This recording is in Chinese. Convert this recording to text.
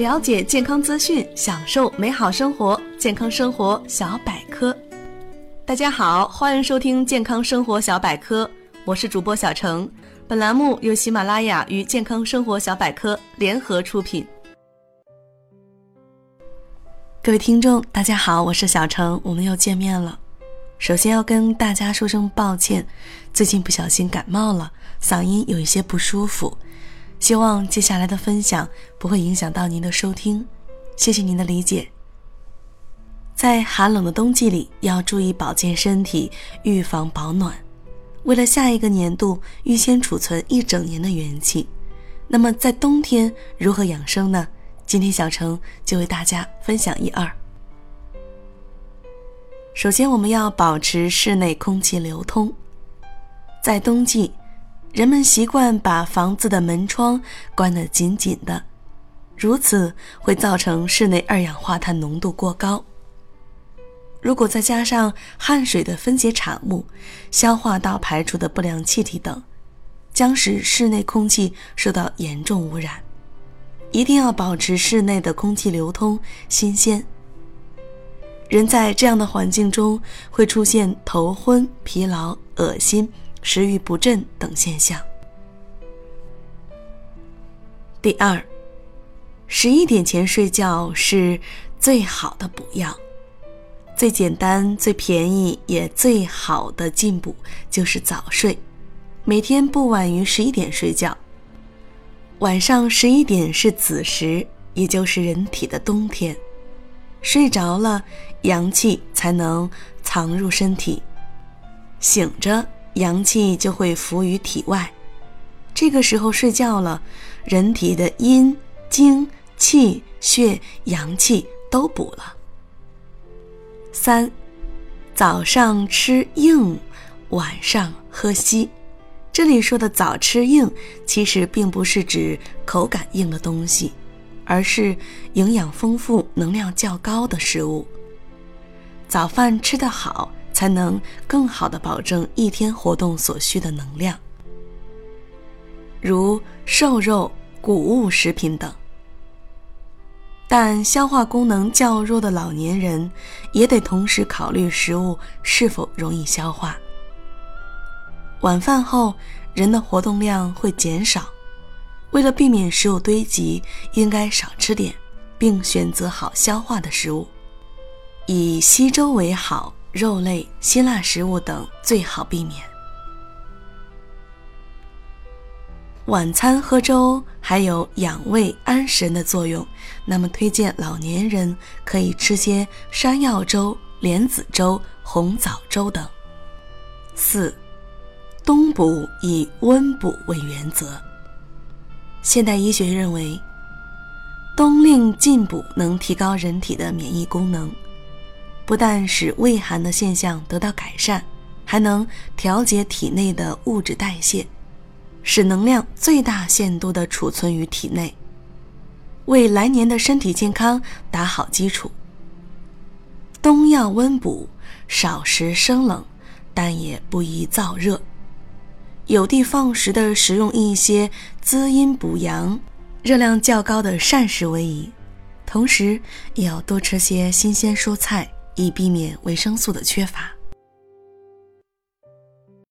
了解健康资讯，享受美好生活。健康生活小百科，大家好，欢迎收听健康生活小百科，我是主播小程。本栏目由喜马拉雅与健康生活小百科联合出品。各位听众，大家好，我是小程，我们又见面了。首先要跟大家说声抱歉，最近不小心感冒了，嗓音有一些不舒服。希望接下来的分享不会影响到您的收听，谢谢您的理解。在寒冷的冬季里，要注意保健身体，预防保暖。为了下一个年度预先储存一整年的元气，那么在冬天如何养生呢？今天小程就为大家分享一二。首先，我们要保持室内空气流通，在冬季。人们习惯把房子的门窗关得紧紧的，如此会造成室内二氧化碳浓度过高。如果再加上汗水的分解产物、消化道排出的不良气体等，将使室内空气受到严重污染。一定要保持室内的空气流通、新鲜。人在这样的环境中会出现头昏、疲劳、恶心。食欲不振等现象。第二，十一点前睡觉是最好的补药，最简单、最便宜也最好的进补就是早睡，每天不晚于十一点睡觉。晚上十一点是子时，也就是人体的冬天，睡着了，阳气才能藏入身体，醒着。阳气就会浮于体外，这个时候睡觉了，人体的阴、精、气、血、阳气都补了。三，早上吃硬，晚上喝稀。这里说的早吃硬，其实并不是指口感硬的东西，而是营养丰富、能量较高的食物。早饭吃得好。才能更好的保证一天活动所需的能量，如瘦肉、谷物食品等。但消化功能较弱的老年人，也得同时考虑食物是否容易消化。晚饭后，人的活动量会减少，为了避免食物堆积，应该少吃点，并选择好消化的食物，以稀粥为好。肉类、辛辣食物等最好避免。晚餐喝粥还有养胃安神的作用，那么推荐老年人可以吃些山药粥、莲子粥、红枣粥等。四，冬补以温补为原则。现代医学认为，冬令进补能提高人体的免疫功能。不但使胃寒的现象得到改善，还能调节体内的物质代谢，使能量最大限度地储存于体内，为来年的身体健康打好基础。冬要温补，少食生冷，但也不宜燥热，有的放矢地食用一些滋阴补阳、热量较高的膳食为宜，同时也要多吃些新鲜蔬菜。以避免维生素的缺乏。